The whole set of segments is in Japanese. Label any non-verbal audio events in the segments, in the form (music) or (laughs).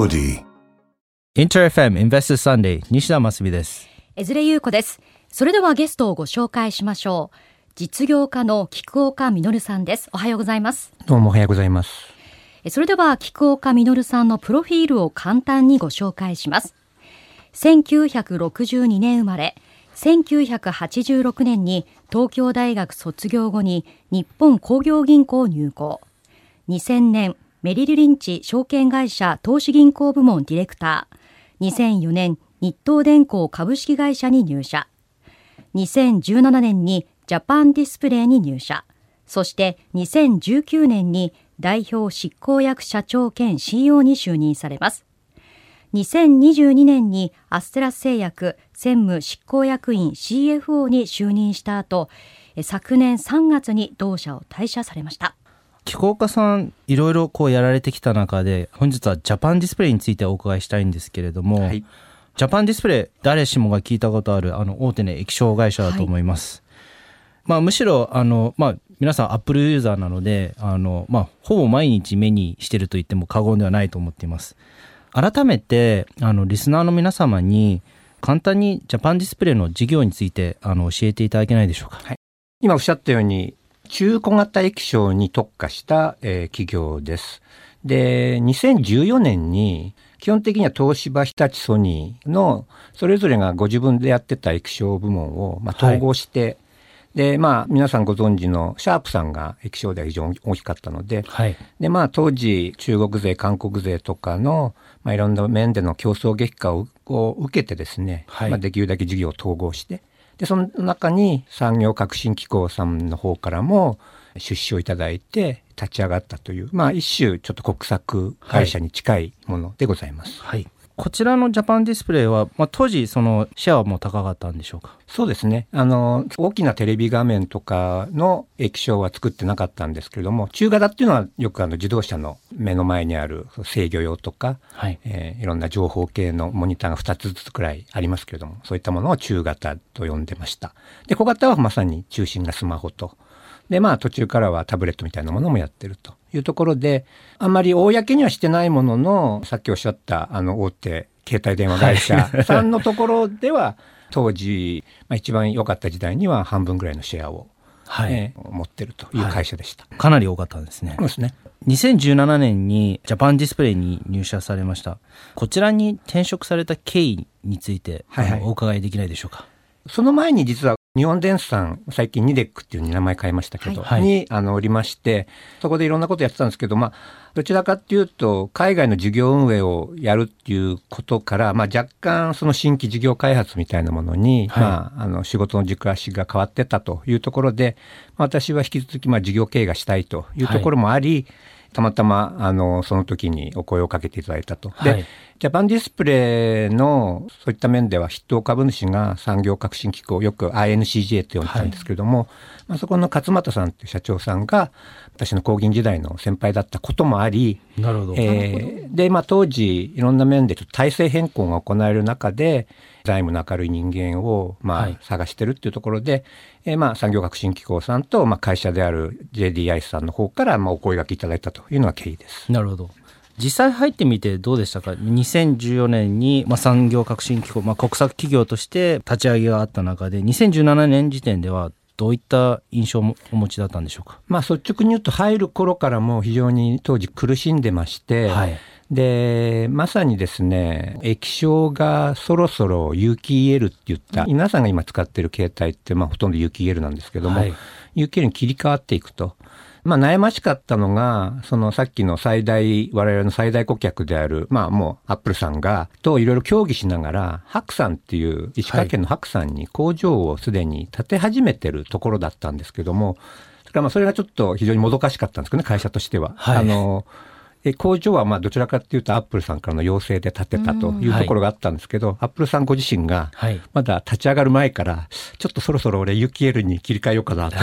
Melody. InterFM Investor Sunday 西田真澄です。江連優子です。それではゲストをご紹介しましょう。実業家の菊岡実さんです。おはようございます。どうもおはようございます。えそれでは菊岡実さんのプロフィールを簡単にご紹介します。1962年生まれ、1986年に東京大学卒業後に日本工業銀行入行。2000年、メリルリンチ証券会社投資銀行部門ディレクター。2004年、日東電工株式会社に入社。2017年にジャパンディスプレイに入社。そして2019年に代表執行役社長兼 CEO に就任されます。2022年にアステラス製薬専務執行役員 CFO に就任した後、昨年3月に同社を退社されました。菊岡さん、いろいろこうやられてきた中で、本日はジャパンディスプレイについてお伺いしたいんですけれども、はいジャパンディスプレイ、誰しもが聞いたことあるあの大手の液晶会社だと思います。まあむしろ、あの、まあ皆さんアップルユーザーなので、あの、まあほぼ毎日目にしてると言っても過言ではないと思っています。改めて、あの、リスナーの皆様に、簡単にジャパンディスプレイの事業についてあの教えていただけないでしょうか？今おっしゃったように、中小型液晶に特化した、えー企業です。で、2014年に、基本的には東芝、日立、ソニーの、それぞれがご自分でやってた液晶部門を、まあ、統合して、で、まあ、皆さんご存知のシャープさんが液晶では非常に大きかったので、はい。で、まあ、当時、中国勢、韓国勢とかの、まあ、いろんな面での競争激化をを受けてですね、はいまあ、できるだけ事業を統合して、で、その中に産業革新機構さんの方からも出資をいただいて立ち上がったという、まあ、一種ちょっと国策会社に近いものでございます。はい。こちらのジャパンディスプレイは、まあ、当時そのシェアはもう高かったんでしょうか？そうですね。あの、大きなテレビ画面とかの液晶は作ってなかったんですけれども、中型っていうのはよくあの自動車の目の前にある制御用とか、はい。えーいろんな情報系のモニターが2つずつくらいありますけれども、そういったものを中型と呼んでました。で、小型はまさに中心がスマホと。で、まあ途中からはタブレットみたいなものもやってるというところで、あんまり公にはしてないものの、さっきおっしゃったあの大手携帯電話会社さんのところでは、当時、まあ、一番良かった時代には半分ぐらいのシェアを、はい。えー持ってるという会社でした。かなり多かったんですねそう。ですね。2017年にジャパンディスプレイに入社されました。こちらに転職された経緯について、はいはいあのお伺いできないでしょうか？その前に実は日本電産、最近ニデックっていうに名前変えましたけど、はい。にあのおりまして、そこでいろんなことやってたんですけど、まあ、どちらかっていうと、海外の事業運営をやるっていうことから、まあ若干その新規事業開発みたいなものに、はい。まあ、あの仕事の軸足が変わってたというところで、まあ私は引き続きまあ事業経営がしたいというところもあり、たまたま、あの、その時にお声をかけていただいたと。で、はいジャパンディスプレイのそういった面では筆頭株主が産業革新機構、よく INCJ と呼んでたんですけれども、まあ、そこの勝俣さんという社長さんが私の工銀時代の先輩だったこともあり、なるほど。えーで、まあ、当時いろんな面でちょっと体制変更が行われる中で財務の明るい人間をまあはい探してるっていうところで、えーまあ産業革新機構さんとまあ会社である JDI さんの方からまあお声掛けいただいたというのが経緯です。なるほど。実際入ってみてどうでしたか？2014年に、まあ、産業革新機構、まあ、国策企業として立ち上げがあった中で2017年時点ではどういった印象をお持ちだったんでしょうか？まあ率直に言うと入る頃からも非常に当時苦しんでまして、はい。で、まさにですね、液晶がそろそろ有機 EL って言った、皆さんが今使ってる携帯ってまあほとんど有機 EL なんですけども、はい。有機 EL に切り替わっていくと。まあ悩ましかったのが、そのさっきの最大、我々の最大顧客である、まあもうアップルさんが、といろいろ協議しながら、白山っていう石川県の白山に工場をすでに建て始めてるところだったんですけども、だからまあそれがちょっと非常にもどかしかったんですけどね、会社としては。はいあの、え工場はまあどちらかっていうとアップルさんからの要請で建てたというところがあったんですけど、アップルさんご自身がはい。まだ立ち上がる前から、ちょっとそろそろ俺 UKL に切り替えようかなと。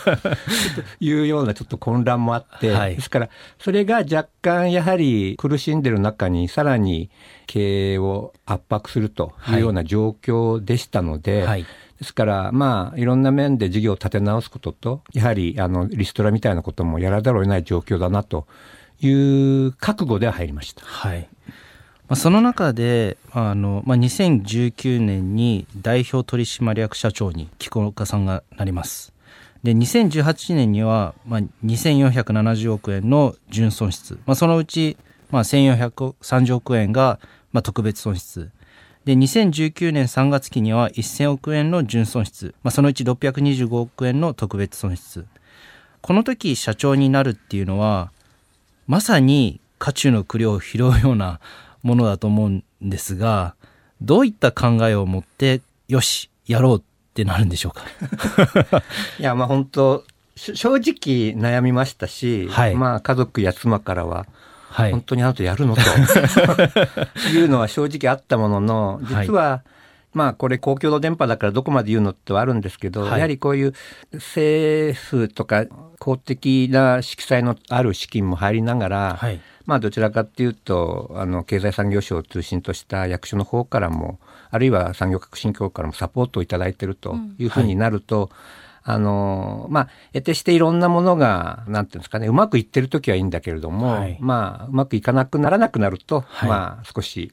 (laughs) いうようなちょっと混乱もあって、はい。ですからそれが若干やはり苦しんでる中にさらに経営を圧迫するというような状況でしたので、はい。ですから、まあ、いろんな面で事業を立て直すことと、やはり、あの、リストラみたいなこともやらざるを得ない状況だなという覚悟では入りました。はい。まあ、その中であの、まあ、2019年に代表取締役社長に木岡さんがなります。で2018年には、まあ、2470億円の純損失、まあ、そのうち、まあ、1430億円が、まあ、特別損失。で2019年3月期には1000億円の純損失、まあ、そのうち625億円の特別損失。この時社長になるっていうのはまさに渦中の栗を拾うようなものだと思うんですがどういった考えを持ってよしやろうってなるんでしょうか？(laughs) いやまあ本当正直悩みましたし、はい、まあ家族や妻からははい、本当にあなたやるの？と。(laughs) いうのは正直あったものの実は、はい、まあこれ公共の電波だからどこまで言うのってはあるんですけど、はい、やはりこういう政府とか公的な色彩のある資金も入りながら、はい、まあどちらかっていうとあの経済産業省を中心とした役所の方からもあるいは産業革新協からもサポートを頂いてるというふうになると、うんあのまあ得てしていろんなものがなんていうんですかねうまくいってる時はいいんだけれども、はい、まあうまくいかなくならなくなると、はい、まあ少し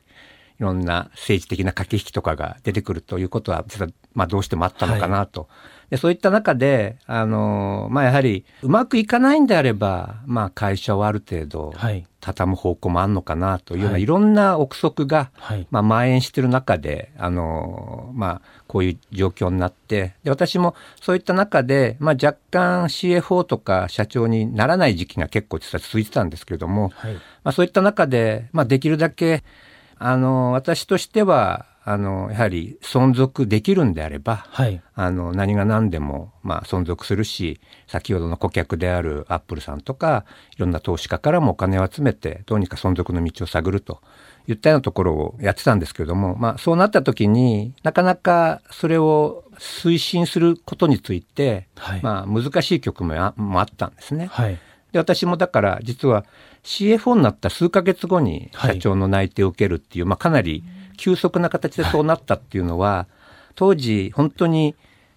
いろんな政治的な駆け引きとかが出てくるということは実はまあどうしてもあったのかなと。はい、でそういった中であのまあやはりうまくいかないんであればまあ会社をある程度畳む方向もあるのかなというような、はい、いろんな憶測が、はい、まあ、蔓延している中で、あのまあ、こういう状況になってで私もそういった中で、まあ、若干 CFO とか社長にならない時期が結構実は続いてたんですけれども、はい、まあ、そういった中で、まあ、できるだけあの私としてはあのやはり存続できるんであれば、はい、あの何が何でも、まあ、存続するし先ほどの顧客であるアップルさんとかいろんな投資家からもお金を集めてどうにか存続の道を探るといったようなところをやってたんですけれども、まあ、そうなった時になかなかそれを推進することについて、はい、まあ、難しい局面もあったんですね。はい、で私もだから実は CFO になった数ヶ月後に社長の内定を受けるっていう、まあ、かなり、うん急速な形でそうなったっていうのは、はい、当時本当に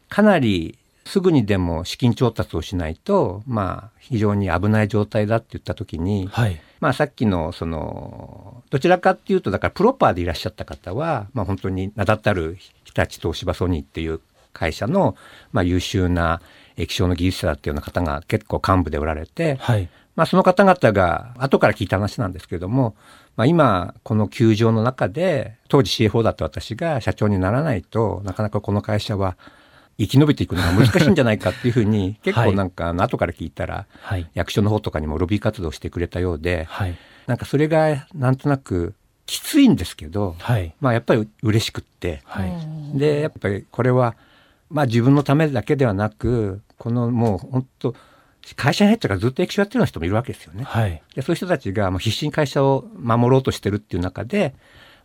かなりすぐにでも資金調達をしないと、まあ、非常に危ない状態だって言った時に、はい、まあ、さっきのそのどちらかっていうとだからプロパーでいらっしゃった方は、まあ、本当に名だたる日立東芝ソニーっていう会社の、まあ、優秀な液晶の技術者だっていうような方が結構幹部でおられて、はい、まあ、その方々が後から聞いた話なんですけれども、まあ、今この球場の中で当時 CFO だった私が社長にならないとなかなかこの会社は生き延びていくのが難しいんじゃないかっていうふうに結構なんか後から聞いたら、役所の方とかにもロビー活動してくれたようで、はい、なんかそれがなんとなくきついんですけど、はい、まあやっぱり嬉しくって、はい、でやっぱりこれはまあ自分のためだけではなくこのもう本当会社に入ってからずっと液晶やってるような人もいるわけですよね。はい、でそういう人たちがもう必死に会社を守ろうとしてるっていう中で、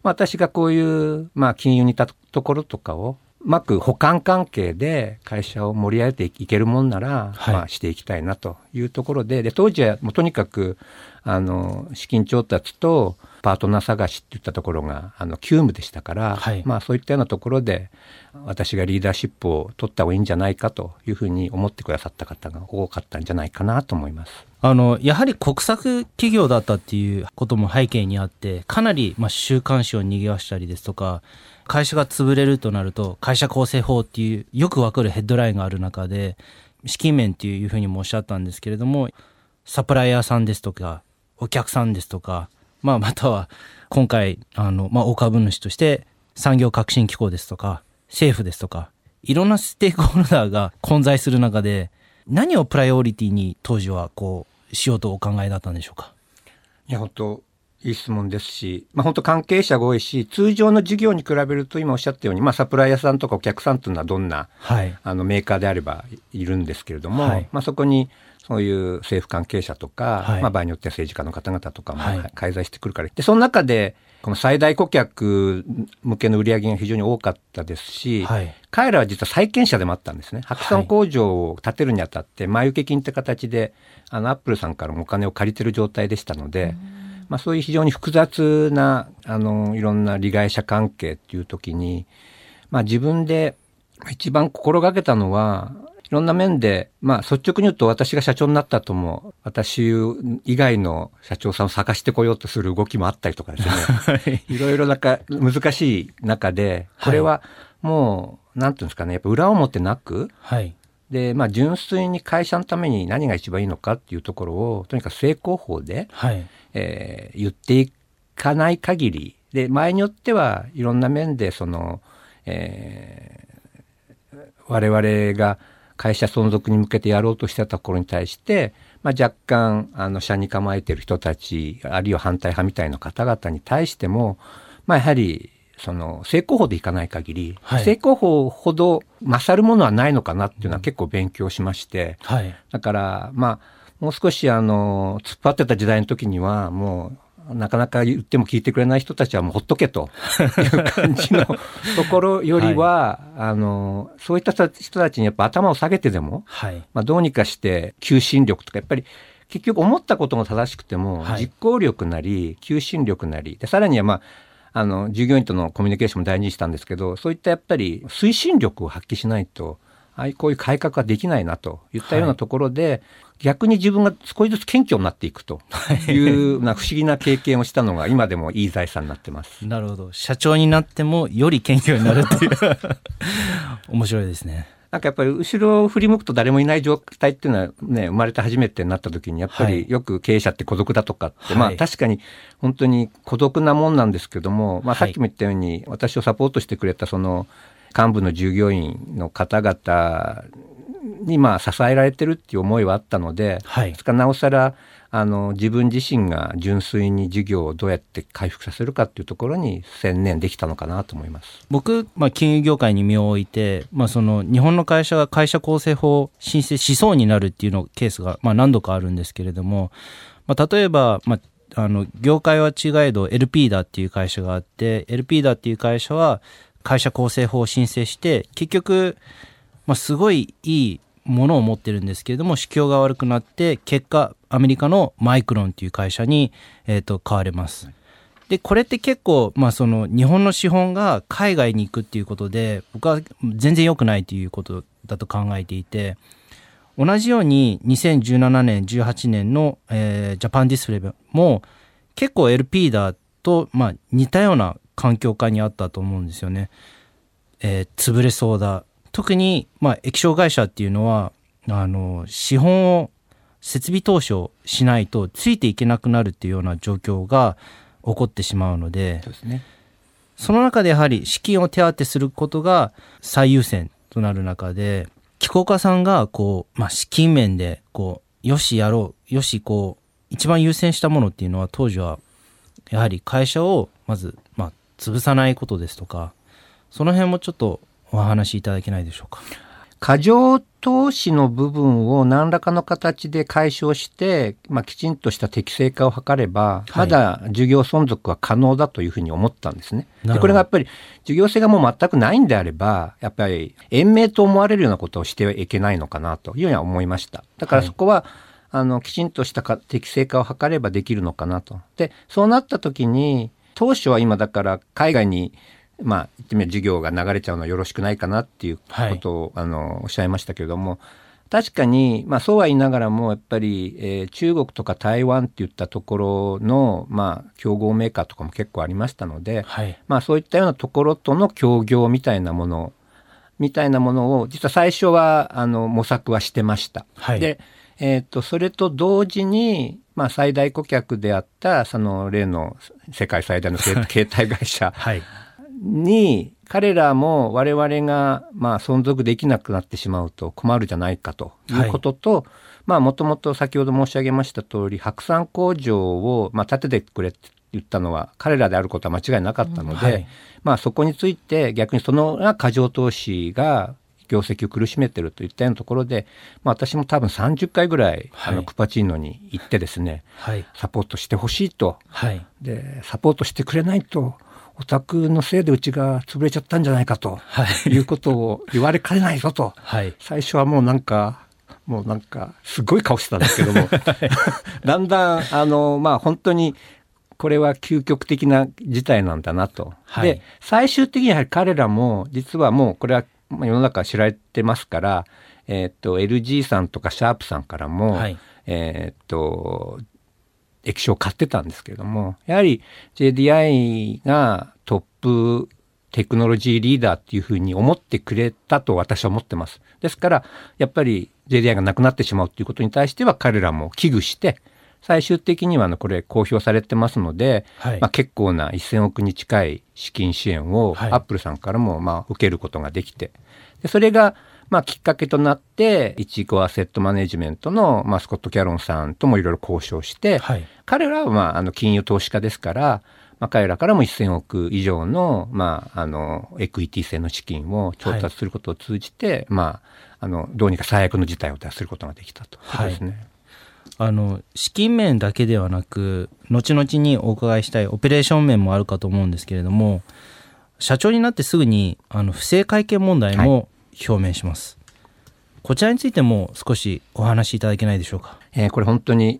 まあ、私がこういう、まあ、金融にいたところとかをうまく補完関係で会社を盛り上げていけるもんなら、はい、まあ、していきたいなというところで。で当時はもうとにかくあの資金調達とパートナー探しっていったところがあの急務でしたから、はい、まあ、そういったようなところで私がリーダーシップを取った方がいいんじゃないかというふうに思ってくださった方が多かったんじゃないかなと思います。あのやはり国策企業だったっていうことも背景にあってかなり、まあ、週刊誌を賑わしたりですとか会社が潰れるとなると会社構成法っていうよくわかるヘッドラインがある中で資金面っていうふうにもおっしゃったんですけれどもサプライヤーさんですとかお客さんですとかまあ、または今回あの、まあ、大株主として産業革新機構ですとか政府ですとかいろんなステークホルダーが混在する中で何をプライオリティに当時はこうしようとお考えだったんでしょうか？いや本当いい質問ですし、まあ、本当関係者が多いし通常の事業に比べると今おっしゃったように、まあ、サプライヤーさんとかお客さんというのはどんな、はい、あのメーカーであればいるんですけれども、はい、まあ、そこにそういう政府関係者とか、はい、まあ、場合によっては政治家の方々とかも介在してくるから、でその中でこの最大顧客向けの売り上げが非常に多かったですし、はい、彼らは実は債権者でもあったんですね。白山工場を建てるにあたって、前請け金って形で、あの、アップルさんからもお金を借りてる状態でしたので、まあそういう非常に複雑な、あの、いろんな利害者関係っていう時に、まあ自分で一番心がけたのは、いろんな面で、まあ率直に言うと私が社長になった後も、私以外の社長さんを探してこようとする動きもあったりとかですね。はい。いろいろなんか難しい中で、これはもう、なんていうんですかね、やっぱ裏表なく、はい。で、まあ純粋に会社のために何が一番いいのかっていうところを、とにかく成功法で、はい。えー言っていかない限り、で、場合によってはいろんな面で、その、えー我々が会社存続に向けてやろうとしてたところに対して、まあ、若干、あの、社に構えてる人たち、あるいは反対派みたいな方々に対しても、まあ、やはり、その、成功法でいかない限り、はい成功法ほど勝るものはないのかなっていうのは結構勉強しまして、はい。だから、まあ、もう少しあの、突っ張ってた時代の時には、もう、なかなか言っても聞いてくれない人たちはもうほっとけと。(laughs) いう感じのところよりは、あの、そういった人たちにやっぱ頭を下げてでも、はい。まあ、どうにかして求心力とか、やっぱり結局思ったことが正しくても、はい。実行力なり、求心力なり、で、さらにはまあ、あの、従業員とのコミュニケーションも大事にしたんですけど、そういったやっぱり推進力を発揮しないと、ああいうこういう改革はできないなといったようなところで、逆に自分が少しずつ謙虚になっていくという、な不思議な経験をしたのが今でもいい財産になってます。なるほど。社長になってもより謙虚になるっていう。(laughs) 面白いですね。なんかやっぱり後ろを振り向くと誰もいない状態っていうのはね、生まれて初めてになった時にやっぱはいりよく経営者って孤独だとかって、はいまあ確かに本当に孤独なもんなんですけども、まあはいさっきも言ったように私をサポートしてくれたその幹部の従業員の方々にまあ支えられてるっていう思いはあったので、はいですからなおさらあの自分自身が純粋に事業をどうやって回復させるかっていうところに専念できたのかなと思います。僕、まあ、金融業界に身を置いて、まあ、その日本の会社が会社構成法を申請しそうになるっていうのケースが、まあ、何度かあるんですけれども、まあ、例えば、まあ、あの業界は違えど LP だっていう会社があって LP だっていう会社は会社構成法を申請して結局、まあ、すごいいいものを持ってるんですけれども市況が悪くなって結果アメリカのマイクロンっていう会社に、えー、と買われます。でこれって結構、まあ、その日本の資本が海外に行くっていうことで僕は全然良くないということだと考えていて同じように2017年18年の、えージャパンディスプレイも結構 LP だと、まあ、似たような環境下にあったと思うんですよね。えー潰れそうだ特に、まあ、液晶会社っていうのはあの資本を設備投資をしないとついていけなくなるっていうような状況が起こってしまうのでそね。その中でやはり資金を手当てすることが最優先となる中で機構家さんがこう、まあ、資金面でこうよしやろうよしこう一番優先したものっていうのは当時はやはり会社をまず、まあ、潰さないことですとかその辺もちょっとお話しいただけないでしょうか。過剰投資の部分を何らかの形で解消して、まあ、きちんとした適正化を図れば、はいまだ事業存続は可能だというふうに思ったんですね。でこれがやっぱり事業性がもう全くないんであれば、やっぱり延命と思われるようなことをしてはいけないのかなというふうには思いました。だからはいそこは、あのきちんとしたか適正化を図ればできるのかなと。でそうなった時に当初は今だから海外にまあ言ってみれば事業が流れちゃうのはよろしくないかなっていうことを、あのおっしゃいましたけれども確かに、まあ、そうは言いながらもやっぱり、えー中国とか台湾っていったところの、まあ、競合メーカーとかも結構ありましたので、はい、まあ、そういったようなところとの協業みたいなものみたいなものを実は最初はあの模索はしてました。はい。で、えー、とそれと同時に、まあ、最大顧客であったその例の世界最大の (laughs) 携携帯会社はい、に彼らも我々がまあ存続できなくなってしまうと困るじゃないかということと、まあもともと先ほど申し上げました通り白山工場をまあ建ててくれって言ったのは彼らであることは間違いなかったので、はい。まあそこについて逆にそのが過剰投資が業績を苦しめてるといったようなところで、まあ、私も多分30回ぐらい、はい。あのクパチーノに行ってですねはい、サポートしてほしいと。はい、でサポートしてくれないとお宅のせいでうちが潰れちゃったんじゃないかと。はい、いうことを言われかねないぞと。はい、最初はもうなんかもうなんかすごい顔してたんですけども。(laughs) だんだんあのまあ本当にこれは究極的な事態なんだなと。はい。で最終的にやはり彼らも実はもうこれはまあ世の中知られてますからえーっと LG さんとかシャープさんからも、はいえーっと液晶を買ってたんですけれどもやはり JDI がトップテクノロジーリーダーっていうふうに思ってくれたと私は思ってます。ですからやっぱり JDI がなくなってしまうっていうことに対しては彼らも危惧して最終的にはあのこれ公表されてますので、はい。まあ、結構な1000億に近い資金支援をはい。アップルさんからもまあ受けることができて。でそれがまあきっかけとなってイチゴアセットマネジメントのまあスコット・キャロンさんともいろいろ交渉して、はい。彼らはまああの金融投資家ですから、まあ、彼らからも1000億以上の,、まあ、あのエクイティ製の資金を調達することを通じて、まあ、あのどうにか最悪の事態を脱することができたと。い。うことですね。あの資金面だけではなく後々にお伺いしたいオペレーション面もあるかと思うんですけれども社長になってすぐにあの不正会計問題も表明します、こちらについても少しお話しいただけないでしょうか？えーこれ本当に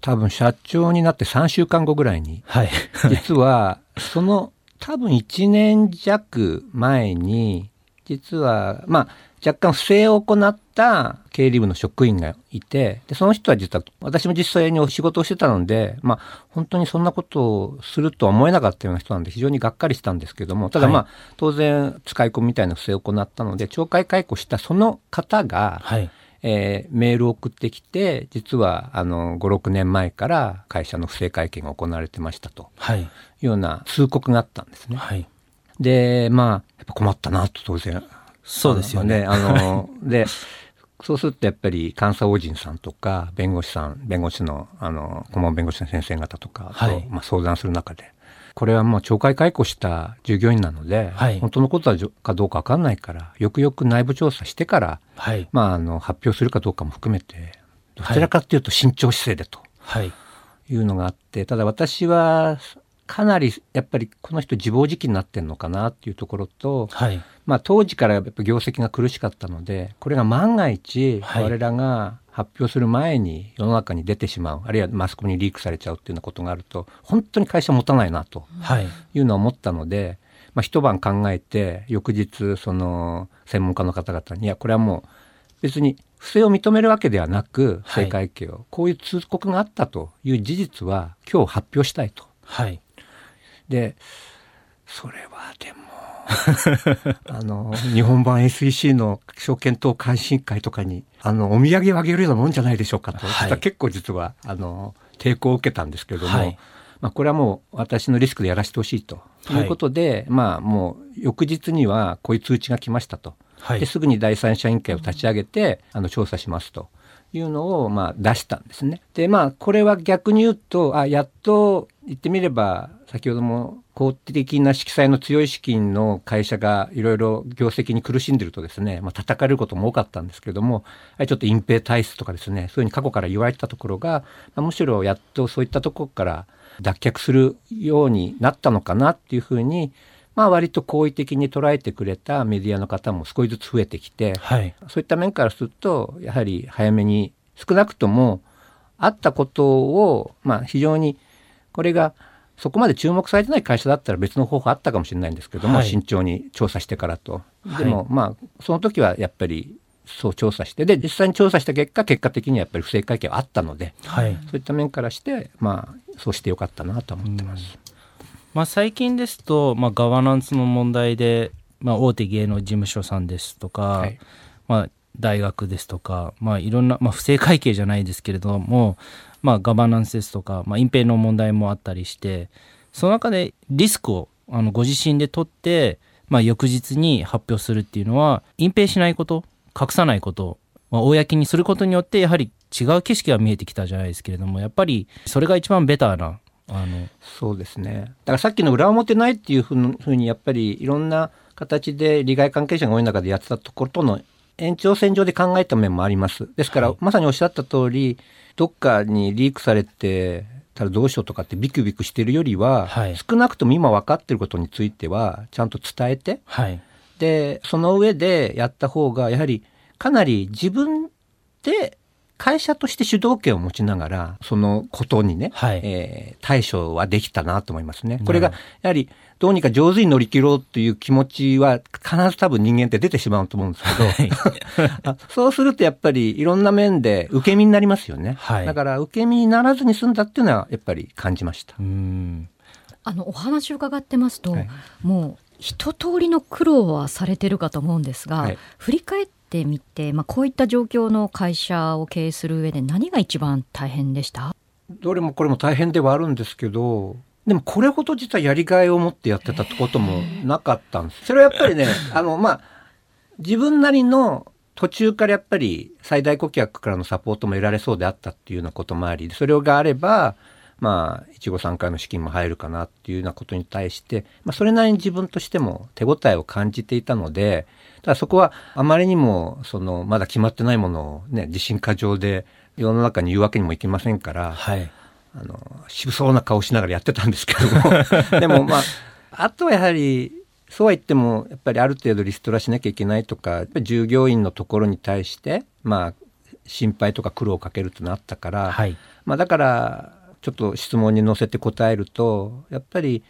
多分社長になって3週間後ぐらいにはい。実はその多分1年弱前に実はまあ若干不正を行った経理部の職員がいてでその人は実は私も実際にお仕事をしてたのでまあ本当にそんなことをするとは思えなかったような人なんで非常にがっかりしたんですけどもただまあ、は当然使い込みみたいな不正を行ったので懲戒解雇したその方が、はい。えーメールを送ってきて実はあの56年前から会社の不正会計が行われてましたと。はい。いうような通告があったんですね。はい。でまあやっぱ困ったなと当然そうですよね。あの (laughs) でそうするとやっぱり監査法人さんとか弁護士さん弁護士のあの顧問弁護士の先生方とかと、はい。まあ、相談する中でこれはもう懲戒解雇した従業員なので、はい。本当のことはじょかどうか分かんないからよくよく内部調査してからはい。まあ、あの発表するかどうかも含めてどちらかというと慎重姿勢でとはい。いうのがあってただ私はかなりやっぱりこの人自暴自棄になってんのかなっていうところと、はい。まあ、当時からやっぱ業績が苦しかったのでこれが万が一はい。我らが発表する前に世の中に出てしまうあるいはマスコミにリークされちゃうっていうようなことがあると本当に会社持たないなとはい。いうのは思ったので、まあ、一晩考えて翌日その専門家の方々にいやこれはもう別に不正を認めるわけではなく不はい。正会計を、こういう通告があったという事実は今日発表したいと。はいでそれはでも (laughs) あの日本版 SEC の証券等監視委員会とかにあのお土産をあげるようなもんじゃないでしょうかと、はい。結構実はあの抵抗を受けたんですけれども、はい。まあ、これはもう私のリスクでやらせてほしい。ということで、まあもう翌日にはこういう通知が来ましたと。はい。ですぐに第三者委員会を立ち上げてあの調査しますというのをまあ出したんですね。でまあこれは逆に言うとあやっと言ってみれば先ほども公的な色彩の強い資金の会社がいろいろ業績に苦しんでるとですね、まあ叩かれることも多かったんですけれどもちょっと隠蔽体質とかですねそういうふうに過去から言われてたところが、まあむしろやっとそういったところから脱却するようになったのかなっていうふうにまあ割と好意的に捉えてくれたメディアの方も少しずつ増えてきて、はいそういった面からするとやはり早めに少なくともあったことをまあ非常にこれがそこまで注目されてない会社だったら別の方法あったかもしれないんですけども、はい慎重に調査してからと。はいでもまあその時はやっぱりそう調査してで実際に調査した結果結果的にはやっぱり不正会計はあったのではいそういった面からしてまあそうしてよかったなと思ってます。まあ、最近ですと、まあ、ガバナンスの問題で、まあ、大手芸能事務所さんですとか、はい。まあ、大学ですとか、まあ、いろんな、まあ、不正会計じゃないですけれども、まあ、ガバナンスですとか、まあ、隠蔽の問題もあったりしてその中でリスクをあのご自身で取って、まあ、翌日に発表するっていうのは隠蔽しないこと隠さないこと、まあ、公にすることによってやはり違う景色が見えてきたじゃないですけれどもやっぱりそれが一番ベターなあのそうですね。だからさっきの裏表ないっていうふうにやっぱりいろんな形で利害関係者が多い中でやってたところとの延長線上で考えた面もあります。ですから、はいまさにおっしゃった通りどっかにリークされてたらどうしようとかってビクビクしてるよりは、はい少なくとも今分かってることについてはちゃんと伝えてはいでその上でやった方がやはりかなり自分で会社として主導権を持ちながら、そのことにね、はい。えー対処はできたなと思いますね。これが、やはり、どうにか上手に乗り切ろうという気持ちは、必ず多分人間って出てしまうと思うんですけど、(laughs) あそうするとやっぱりいろんな面で受け身になりますよね。はい。だから、受け身にならずに済んだっていうのは、やっぱり感じました。うん。あのお話を伺ってますと、はい。もう一通りの苦労はされてるかと思うんですが、はい。振り返ってみて、まあ、こういった状況の会社を経営する上で何が一番大変でした？どれもこれも大変ではあるんですけど、でもこれほど実はやりがいを持ってやってたってこともなかったんです。(laughs) それはやっぱりね、あの、まあ、自分なりの途中からやっぱり最大顧客からのサポートも得られそうであったっていうようなこともあり、それがあれば、まあ、一五三回の資金も入るかなっていうようなことに対して、まあ、それなりに自分としても手応えを感じていたので、ただそこはあまりにも、その、まだ決まってないものをね、自信過剰で世の中に言うわけにもいきませんから、はい。あの、渋そうな顔しながらやってたんですけども、(laughs) でもまあ、あとはやはり、そうは言っても、やっぱりある程度リストラしなきゃいけないとか、従業員のところに対して、まあ、心配とか苦労をかけるってのあったから、はい。まあだから、ちょっと質問に乗せて答えると、やっぱり、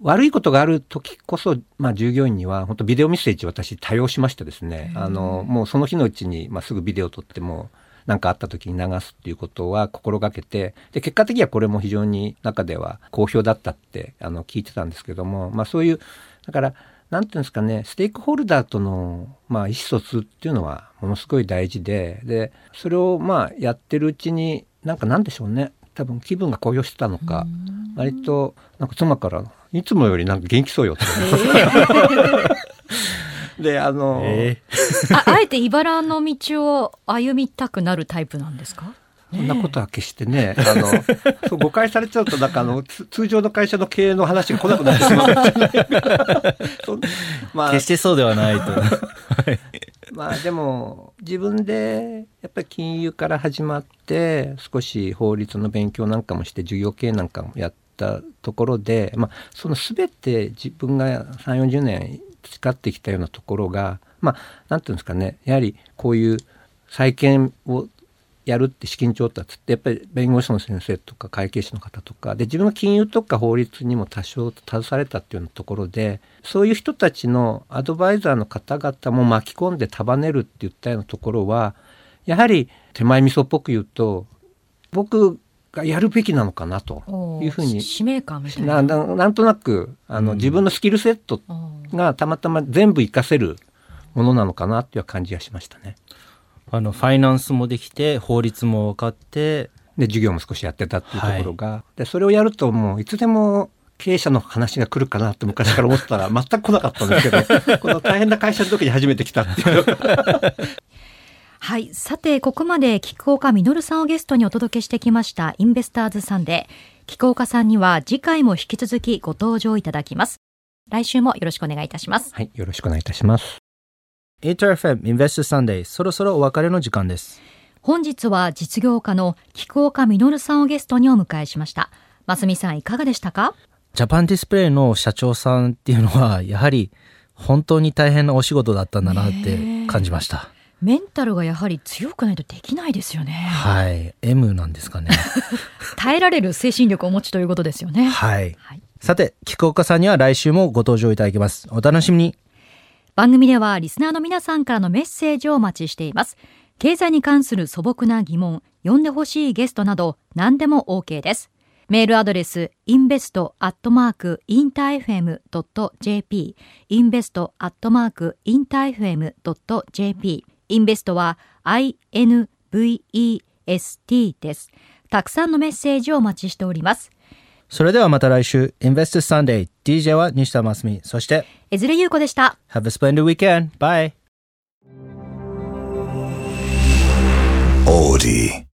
悪いことがある時こそ、まあ、従業員には本当ビデオメッセージ私多用しましてですね。あのもうその日のうちに、まあ、すぐビデオ撮っても何かあった時に流すっていうことは心がけてで結果的にはこれも非常に中では好評だったってあの聞いてたんですけども、まあ、そういうだからなんていうんですかねステークホルダーとの、まあ、意思疎通っていうのはものすごい大事ででそれをまあやってるうちになんかなんでしょうね多分気分が高揚してたのか割となんか妻から「いつもよりなんか元気そうよ」って。(laughs) であの、えああえて茨の道を歩みたくなるタイプなんですか？そんなことは決してね、あの、そう誤解されちゃうと、なんかあの、つ通常の会社の経営の話が来なくなってしまう。(laughs) まあ。決、してそうではないと (laughs) まあでも、自分で、やっぱり金融から始まって、少し法律の勉強なんかもして、授業系なんかもやったところで、まあ、その全て自分が3、40年培ってきたようなところが、まあ、何て言うんですかね、やはりこういう再建をやるって資金調達ってやっぱり弁護士の先生とか会計士の方とかで自分が金融とか法律にも多少携われたっていうようなところでそういう人たちのアドバイザーの方々も巻き込んで束ねるって言ったようなところはやはり手前味噌っぽく言うと僕がやるべきなのかなというふうに使命感みたいななんとなくあの、うん自分のスキルセットがたまたま全部活かせるものなのかなっていう感じがしましたね。あのファイナンスもできて法律も分かってで授業も少しやってたっていうところが、でそれをやるともういつでも経営者の話が来るかなって昔から思ってたら全く来なかったんですけど (laughs) この大変な会社の時に初めて来たっていう (laughs) はい。さて、ここまで菊岡実さんをゲストにお届けしてきましたインベスターズサンデー。菊岡さんには次回も引き続きご登場いただきます。来週もよろしくお願いいたします。はいよろしくお願いいたします。8FM Invest Sunday そろそろお別れの時間です。本日は実業家の菊岡実さんをゲストにお迎えしました。ますみさんいかがでしたか？ジャパンディスプレイの社長さんっていうのはやはり本当に大変なお仕事だったんだなって感じました、メンタルがやはり強くないとできないですよね。はい。M なんですかね。(laughs) 耐えられる精神力をお持ちということですよね。はい。はい。さて菊岡さんには来週もご登場いただきます。お楽しみに番組ではリスナーの皆さんからのメッセージをお待ちしています。経済に関する素朴な疑問、呼んでほしいゲストなど何でも OK です。メールアドレス invest.interfm.jp invest.interfm.jp インベストは INVEST です。たくさんのメッセージをお待ちしております。それではまた来週 Invest Sunday DJ は西田真澄そして江連優子でした。Have a splendid weekend bye Audi.